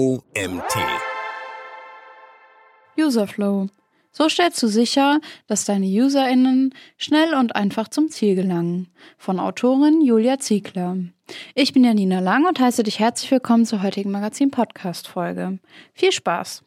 OMT. Userflow. So stellst du sicher, dass deine UserInnen schnell und einfach zum Ziel gelangen. Von Autorin Julia Ziegler. Ich bin Janina Lang und heiße dich herzlich willkommen zur heutigen Magazin-Podcast-Folge. Viel Spaß!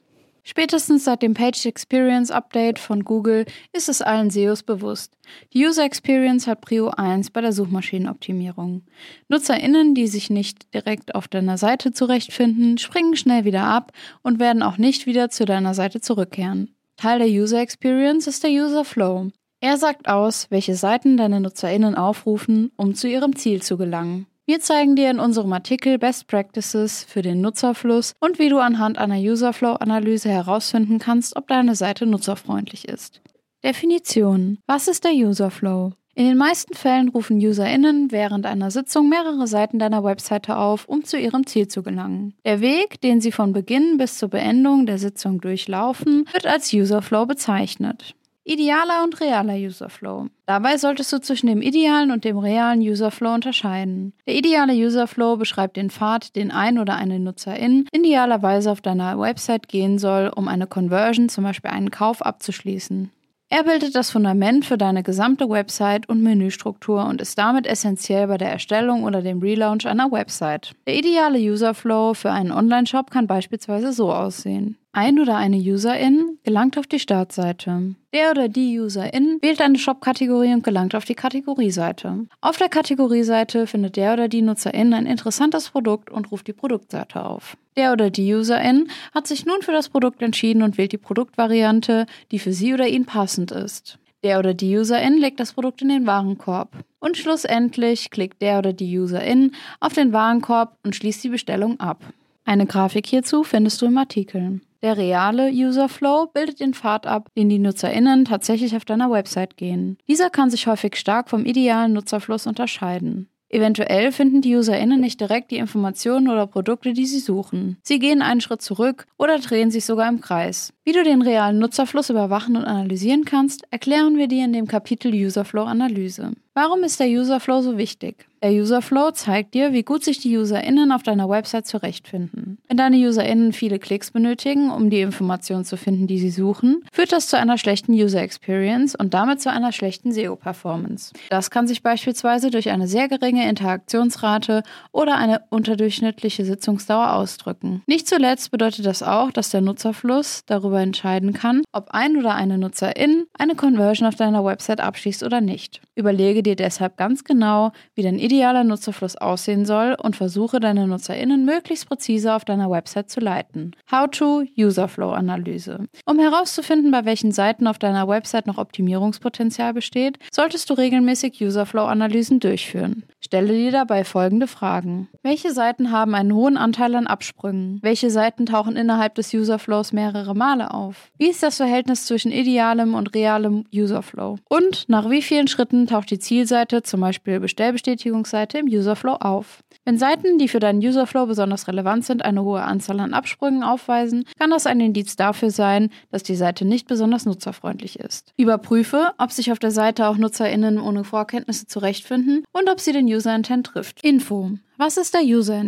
Spätestens seit dem Page Experience Update von Google ist es allen SEOs bewusst. Die User Experience hat Prio 1 bei der Suchmaschinenoptimierung. NutzerInnen, die sich nicht direkt auf deiner Seite zurechtfinden, springen schnell wieder ab und werden auch nicht wieder zu deiner Seite zurückkehren. Teil der User Experience ist der User Flow. Er sagt aus, welche Seiten deine NutzerInnen aufrufen, um zu ihrem Ziel zu gelangen. Wir zeigen dir in unserem Artikel Best Practices für den Nutzerfluss und wie du anhand einer Userflow-Analyse herausfinden kannst, ob deine Seite nutzerfreundlich ist. Definition. Was ist der Userflow? In den meisten Fällen rufen UserInnen während einer Sitzung mehrere Seiten deiner Webseite auf, um zu ihrem Ziel zu gelangen. Der Weg, den sie von Beginn bis zur Beendung der Sitzung durchlaufen, wird als Userflow bezeichnet. Idealer und realer Userflow. Dabei solltest du zwischen dem idealen und dem realen Userflow unterscheiden. Der ideale Userflow beschreibt den Pfad, den ein oder eine Nutzerin idealerweise auf deiner Website gehen soll, um eine Conversion, zum Beispiel einen Kauf, abzuschließen. Er bildet das Fundament für deine gesamte Website und Menüstruktur und ist damit essentiell bei der Erstellung oder dem Relaunch einer Website. Der ideale Userflow für einen Online-Shop kann beispielsweise so aussehen. Ein oder eine Userin gelangt auf die Startseite. Der oder die Userin wählt eine Shop-Kategorie und gelangt auf die Kategorieseite. Auf der Kategorieseite findet der oder die Nutzerin ein interessantes Produkt und ruft die Produktseite auf. Der oder die Userin hat sich nun für das Produkt entschieden und wählt die Produktvariante, die für sie oder ihn passend ist. Der oder die Userin legt das Produkt in den Warenkorb. Und schlussendlich klickt der oder die Userin auf den Warenkorb und schließt die Bestellung ab. Eine Grafik hierzu findest du im Artikel. Der reale Userflow bildet den Pfad ab, den die NutzerInnen tatsächlich auf deiner Website gehen. Dieser kann sich häufig stark vom idealen Nutzerfluss unterscheiden. Eventuell finden die UserInnen nicht direkt die Informationen oder Produkte, die sie suchen. Sie gehen einen Schritt zurück oder drehen sich sogar im Kreis. Wie du den realen Nutzerfluss überwachen und analysieren kannst, erklären wir dir in dem Kapitel Userflow Analyse. Warum ist der Userflow so wichtig? Der Userflow zeigt dir, wie gut sich die UserInnen auf deiner Website zurechtfinden. Wenn deine UserInnen viele Klicks benötigen, um die Informationen zu finden, die sie suchen, führt das zu einer schlechten User Experience und damit zu einer schlechten SEO-Performance. Das kann sich beispielsweise durch eine sehr geringe Interaktionsrate oder eine unterdurchschnittliche Sitzungsdauer ausdrücken. Nicht zuletzt bedeutet das auch, dass der Nutzerfluss darüber entscheiden kann, ob ein oder eine Nutzerin eine Conversion auf deiner Website abschließt oder nicht. Überlege dir deshalb ganz genau, wie dein idealer Nutzerfluss aussehen soll und versuche deine NutzerInnen möglichst präzise auf deiner Website zu leiten. How-to Userflow Analyse. Um herauszufinden, bei welchen Seiten auf deiner Website noch Optimierungspotenzial besteht, solltest du regelmäßig Userflow Analysen durchführen. Stelle dir dabei folgende Fragen. Welche Seiten haben einen hohen Anteil an Absprüngen? Welche Seiten tauchen innerhalb des Userflows mehrere Male auf? Wie ist das Verhältnis zwischen idealem und realem Userflow? Und nach wie vielen Schritten taucht die Zielseite, zum Beispiel Bestellbestätigung, Verlinkungsseite im Userflow auf. Wenn Seiten, die für deinen Userflow besonders relevant sind, eine hohe Anzahl an Absprüngen aufweisen, kann das ein Indiz dafür sein, dass die Seite nicht besonders nutzerfreundlich ist. Überprüfe, ob sich auf der Seite auch NutzerInnen ohne Vorkenntnisse zurechtfinden und ob sie den User Intent trifft. Info. Was ist der User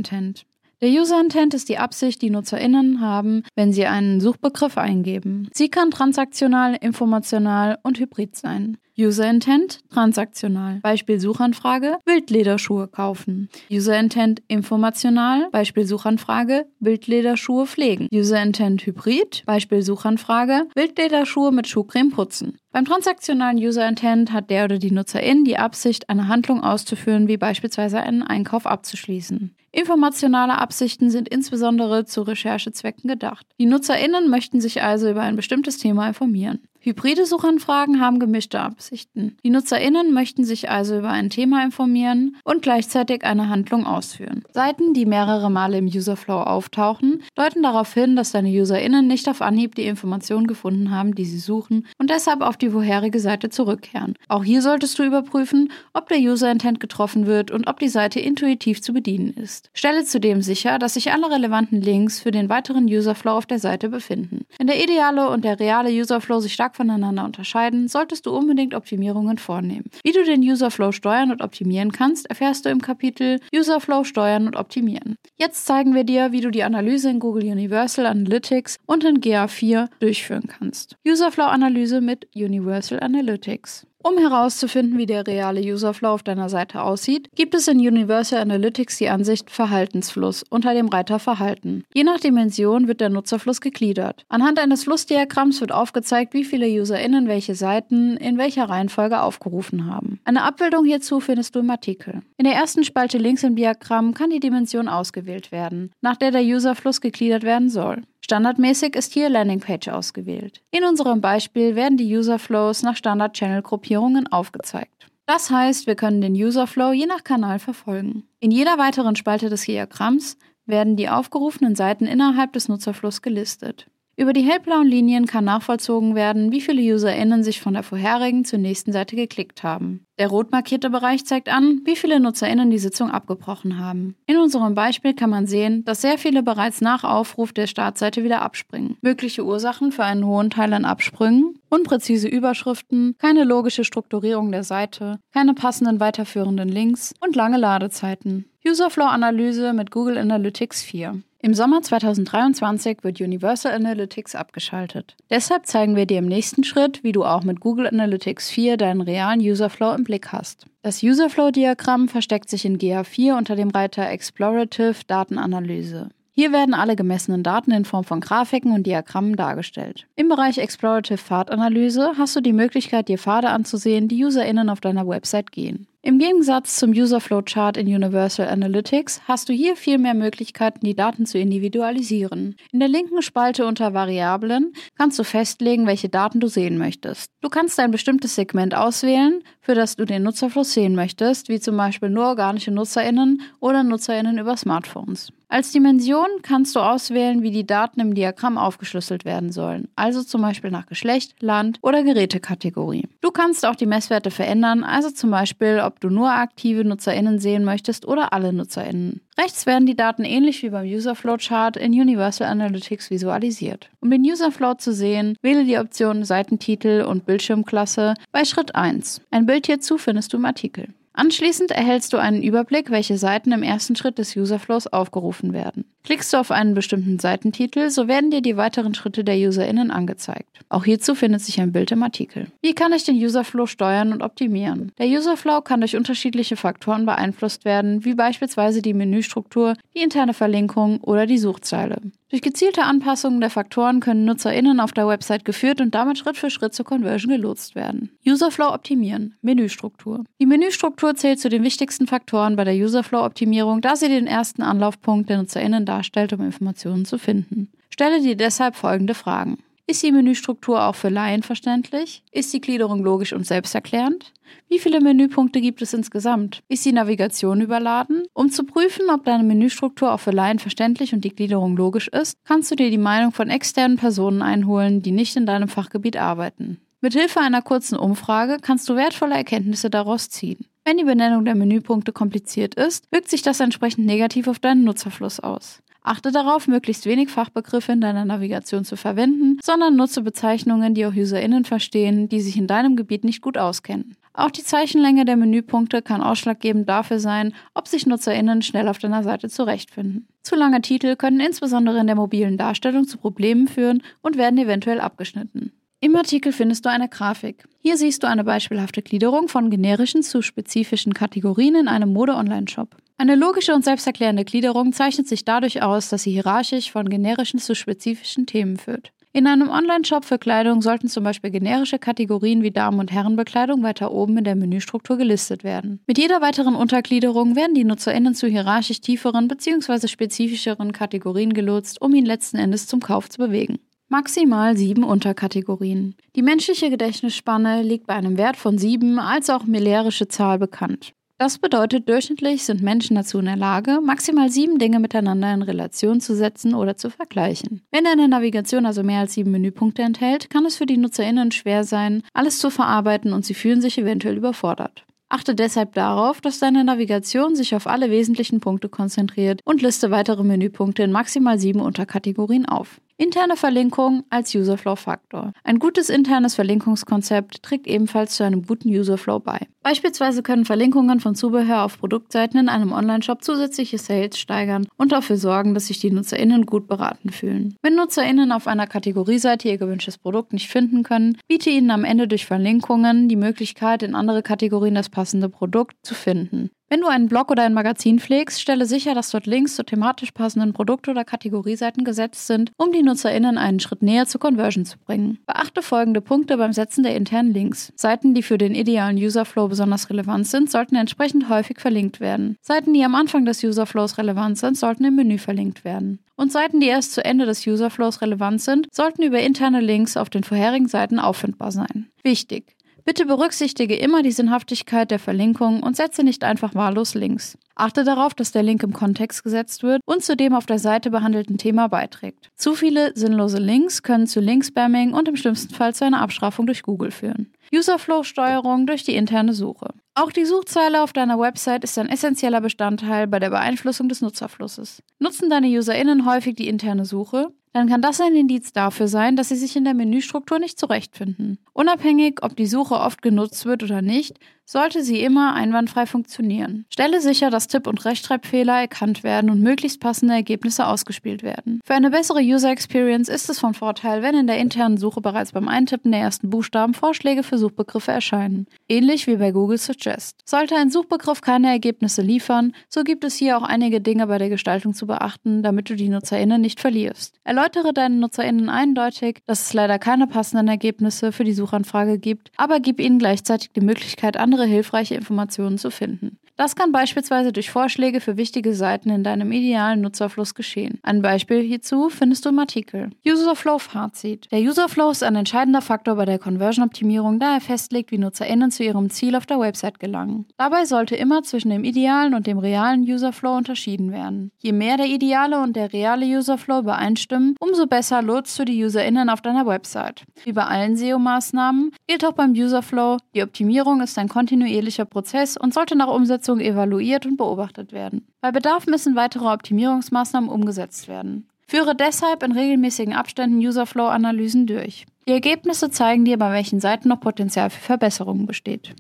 Der User Intent ist die Absicht, die NutzerInnen haben, wenn sie einen Suchbegriff eingeben. Sie kann transaktional, informational und hybrid sein. User Intent transaktional. Beispiel Suchanfrage Wildlederschuhe kaufen. User Intent informational. Beispiel Suchanfrage Wildlederschuhe pflegen. User Intent Hybrid. Beispiel Suchanfrage Wildlederschuhe mit Schuhcreme putzen. Beim transaktionalen User Intent hat der oder die Nutzerin die Absicht, eine Handlung auszuführen, wie beispielsweise einen Einkauf abzuschließen. Informationale Absichten sind insbesondere zu Recherchezwecken gedacht. Die NutzerInnen möchten sich also über ein bestimmtes Thema informieren. Hybride Suchanfragen haben gemischte Absichten. Die NutzerInnen möchten sich also über ein Thema informieren und gleichzeitig eine Handlung ausführen. Seiten, die mehrere Male im Userflow auftauchen, deuten darauf hin, dass deine UserInnen nicht auf Anhieb die Informationen gefunden haben, die sie suchen und deshalb auf die vorherige Seite zurückkehren. Auch hier solltest du überprüfen, ob der User-Intent getroffen wird und ob die Seite intuitiv zu bedienen ist. Stelle zudem sicher, dass sich alle relevanten Links für den weiteren Userflow auf der Seite befinden. Wenn der ideale und der reale Userflow sich stark voneinander unterscheiden, solltest du unbedingt Optimierungen vornehmen. Wie du den Userflow steuern und optimieren kannst, erfährst du im Kapitel Userflow steuern und optimieren. Jetzt zeigen wir dir, wie du die Analyse in Google Universal Analytics und in GA4 durchführen kannst. Userflow-Analyse mit Universal Analytics. Um herauszufinden, wie der reale Userflow auf deiner Seite aussieht, gibt es in Universal Analytics die Ansicht Verhaltensfluss unter dem Reiter Verhalten. Je nach Dimension wird der Nutzerfluss gegliedert. Anhand eines Flussdiagramms wird aufgezeigt, wie viele UserInnen welche Seiten in welcher Reihenfolge aufgerufen haben. Eine Abbildung hierzu findest du im Artikel. In der ersten Spalte links im Diagramm kann die Dimension ausgewählt werden, nach der der Userfluss gegliedert werden soll. Standardmäßig ist hier Landingpage ausgewählt. In unserem Beispiel werden die Userflows nach Standard-Channel-Gruppierungen aufgezeigt. Das heißt, wir können den Userflow je nach Kanal verfolgen. In jeder weiteren Spalte des Diagramms werden die aufgerufenen Seiten innerhalb des Nutzerflusses gelistet. Über die hellblauen Linien kann nachvollzogen werden, wie viele UserInnen sich von der vorherigen zur nächsten Seite geklickt haben. Der rot markierte Bereich zeigt an, wie viele NutzerInnen die Sitzung abgebrochen haben. In unserem Beispiel kann man sehen, dass sehr viele bereits nach Aufruf der Startseite wieder abspringen. Mögliche Ursachen für einen hohen Teil an Absprüngen, unpräzise Überschriften, keine logische Strukturierung der Seite, keine passenden weiterführenden Links und lange Ladezeiten. Userflow-Analyse mit Google Analytics 4. Im Sommer 2023 wird Universal Analytics abgeschaltet. Deshalb zeigen wir dir im nächsten Schritt, wie du auch mit Google Analytics 4 deinen realen Userflow im Blick hast. Das Userflow-Diagramm versteckt sich in GA4 unter dem Reiter Explorative Datenanalyse. Hier werden alle gemessenen Daten in Form von Grafiken und Diagrammen dargestellt. Im Bereich Explorative Pfadanalyse hast du die Möglichkeit, dir Pfade anzusehen, die UserInnen auf deiner Website gehen. Im Gegensatz zum Userflow Chart in Universal Analytics hast du hier viel mehr Möglichkeiten, die Daten zu individualisieren. In der linken Spalte unter Variablen kannst du festlegen, welche Daten du sehen möchtest. Du kannst ein bestimmtes Segment auswählen, für das du den Nutzerfluss sehen möchtest, wie zum Beispiel nur organische NutzerInnen oder NutzerInnen über Smartphones. Als Dimension kannst du auswählen, wie die Daten im Diagramm aufgeschlüsselt werden sollen, also zum Beispiel nach Geschlecht, Land oder Gerätekategorie. Du kannst auch die Messwerte verändern, also zum Beispiel, ob du nur aktive NutzerInnen sehen möchtest oder alle NutzerInnen. Rechts werden die Daten ähnlich wie beim Userflow Chart in Universal Analytics visualisiert. Um den Userflow zu sehen, wähle die Option Seitentitel und Bildschirmklasse bei Schritt 1. Ein Bild hierzu findest du im Artikel. Anschließend erhältst du einen Überblick, welche Seiten im ersten Schritt des Userflows aufgerufen werden. Klickst du auf einen bestimmten Seitentitel, so werden dir die weiteren Schritte der UserInnen angezeigt. Auch hierzu findet sich ein Bild im Artikel. Wie kann ich den Userflow steuern und optimieren? Der Userflow kann durch unterschiedliche Faktoren beeinflusst werden, wie beispielsweise die Menüstruktur, die interne Verlinkung oder die Suchzeile. Durch gezielte Anpassungen der Faktoren können NutzerInnen auf der Website geführt und damit Schritt für Schritt zur Conversion gelotst werden. Userflow optimieren. Menüstruktur. Die Menüstruktur zählt zu den wichtigsten Faktoren bei der Userflow-Optimierung, da sie den ersten Anlaufpunkt der NutzerInnen darstellt, um Informationen zu finden. Stelle dir deshalb folgende Fragen. Ist die Menüstruktur auch für Laien verständlich? Ist die Gliederung logisch und selbsterklärend? Wie viele Menüpunkte gibt es insgesamt? Ist die Navigation überladen? Um zu prüfen, ob deine Menüstruktur auch für Laien verständlich und die Gliederung logisch ist, kannst du dir die Meinung von externen Personen einholen, die nicht in deinem Fachgebiet arbeiten. Mit Hilfe einer kurzen Umfrage kannst du wertvolle Erkenntnisse daraus ziehen. Wenn die Benennung der Menüpunkte kompliziert ist, wirkt sich das entsprechend negativ auf deinen Nutzerfluss aus. Achte darauf, möglichst wenig Fachbegriffe in deiner Navigation zu verwenden, sondern nutze Bezeichnungen, die auch UserInnen verstehen, die sich in deinem Gebiet nicht gut auskennen. Auch die Zeichenlänge der Menüpunkte kann ausschlaggebend dafür sein, ob sich NutzerInnen schnell auf deiner Seite zurechtfinden. Zu lange Titel können insbesondere in der mobilen Darstellung zu Problemen führen und werden eventuell abgeschnitten. Im Artikel findest du eine Grafik. Hier siehst du eine beispielhafte Gliederung von generischen zu spezifischen Kategorien in einem Mode-Online-Shop. Eine logische und selbsterklärende Gliederung zeichnet sich dadurch aus, dass sie hierarchisch von generischen zu spezifischen Themen führt. In einem Online-Shop für Kleidung sollten zum Beispiel generische Kategorien wie Damen- und Herrenbekleidung weiter oben in der Menüstruktur gelistet werden. Mit jeder weiteren Untergliederung werden die NutzerInnen zu hierarchisch tieferen bzw. spezifischeren Kategorien gelotst, um ihn letzten Endes zum Kauf zu bewegen. Maximal sieben Unterkategorien. Die menschliche Gedächtnisspanne liegt bei einem Wert von sieben als auch milliarische Zahl bekannt. Das bedeutet, durchschnittlich sind Menschen dazu in der Lage, maximal sieben Dinge miteinander in Relation zu setzen oder zu vergleichen. Wenn deine Navigation also mehr als sieben Menüpunkte enthält, kann es für die NutzerInnen schwer sein, alles zu verarbeiten und sie fühlen sich eventuell überfordert. Achte deshalb darauf, dass deine Navigation sich auf alle wesentlichen Punkte konzentriert und liste weitere Menüpunkte in maximal sieben Unterkategorien auf. Interne Verlinkung als Userflow-Faktor. Ein gutes internes Verlinkungskonzept trägt ebenfalls zu einem guten Userflow bei. Beispielsweise können Verlinkungen von Zubehör auf Produktseiten in einem Onlineshop zusätzliche Sales steigern und dafür sorgen, dass sich die NutzerInnen gut beraten fühlen. Wenn NutzerInnen auf einer Kategorieseite ihr gewünschtes Produkt nicht finden können, biete ihnen am Ende durch Verlinkungen die Möglichkeit, in andere Kategorien das passende Produkt zu finden. Wenn du einen Blog oder ein Magazin pflegst, stelle sicher, dass dort Links zu thematisch passenden Produkt- oder Kategorieseiten gesetzt sind, um die NutzerInnen einen Schritt näher zur Conversion zu bringen. Beachte folgende Punkte beim Setzen der internen Links. Seiten, die für den idealen Userflow besonders relevant sind, sollten entsprechend häufig verlinkt werden. Seiten, die am Anfang des Userflows relevant sind, sollten im Menü verlinkt werden. Und Seiten, die erst zu Ende des Userflows relevant sind, sollten über interne Links auf den vorherigen Seiten auffindbar sein. Wichtig! Bitte berücksichtige immer die Sinnhaftigkeit der Verlinkung und setze nicht einfach wahllos Links. Achte darauf, dass der Link im Kontext gesetzt wird und zu dem auf der Seite behandelten Thema beiträgt. Zu viele sinnlose Links können zu Linkspamming und im schlimmsten Fall zu einer Abstrafung durch Google führen. Userflow-Steuerung durch die interne Suche. Auch die Suchzeile auf deiner Website ist ein essentieller Bestandteil bei der Beeinflussung des Nutzerflusses. Nutzen deine UserInnen häufig die interne Suche? Dann kann das ein Indiz dafür sein, dass sie sich in der Menüstruktur nicht zurechtfinden. Unabhängig, ob die Suche oft genutzt wird oder nicht, sollte sie immer einwandfrei funktionieren. Stelle sicher, dass Tipp- und Rechtschreibfehler erkannt werden und möglichst passende Ergebnisse ausgespielt werden. Für eine bessere User Experience ist es von Vorteil, wenn in der internen Suche bereits beim Eintippen der ersten Buchstaben Vorschläge für Suchbegriffe erscheinen. Ähnlich wie bei Google Suggest. Sollte ein Suchbegriff keine Ergebnisse liefern, so gibt es hier auch einige Dinge bei der Gestaltung zu beachten, damit du die NutzerInnen nicht verlierst. Erläutere deinen NutzerInnen eindeutig, dass es leider keine passenden Ergebnisse für die Suchanfrage gibt, aber gib ihnen gleichzeitig die Möglichkeit, andere andere hilfreiche Informationen zu finden. Das kann beispielsweise durch Vorschläge für wichtige Seiten in deinem idealen Nutzerfluss geschehen. Ein Beispiel hierzu findest du im Artikel. Userflow Fazit. Der Userflow ist ein entscheidender Faktor bei der Conversion-Optimierung, da er festlegt, wie NutzerInnen zu ihrem Ziel auf der Website gelangen. Dabei sollte immer zwischen dem idealen und dem realen Userflow unterschieden werden. Je mehr der ideale und der reale Userflow übereinstimmen, umso besser lotst du die UserInnen auf deiner Website. Wie bei allen SEO-Maßnahmen gilt auch beim Userflow, die Optimierung ist ein kontinuierlicher Prozess und sollte nach Umsetzung Umsetzung evaluiert und beobachtet werden. Bei Bedarf müssen weitere Optimierungsmaßnahmen umgesetzt werden. Führe deshalb in regelmäßigen Abständen Userflow-Analysen durch. Die Ergebnisse zeigen dir, bei welchen Seiten noch Potenzial für Verbesserungen besteht.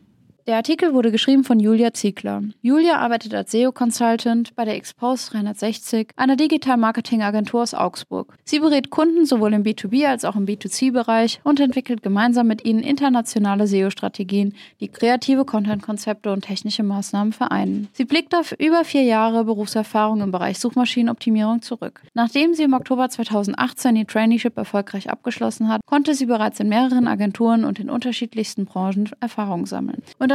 Der Artikel wurde geschrieben von Julia Ziegler. Julia arbeitet als SEO-Consultant bei der Expose 360, einer Digital-Marketing-Agentur aus Augsburg. Sie berät Kunden sowohl im B2B als auch im B2C-Bereich und entwickelt gemeinsam mit ihnen internationale SEO-Strategien, die kreative Content-Konzepte und technische Maßnahmen vereinen. Sie blickt auf über vier Jahre Berufserfahrung im Bereich Suchmaschinenoptimierung zurück. Nachdem sie im Oktober 2018 ihr Traineeship erfolgreich abgeschlossen hat, konnte sie bereits in mehreren Agenturen und in unterschiedlichsten Branchen Erfahrung sammeln. Und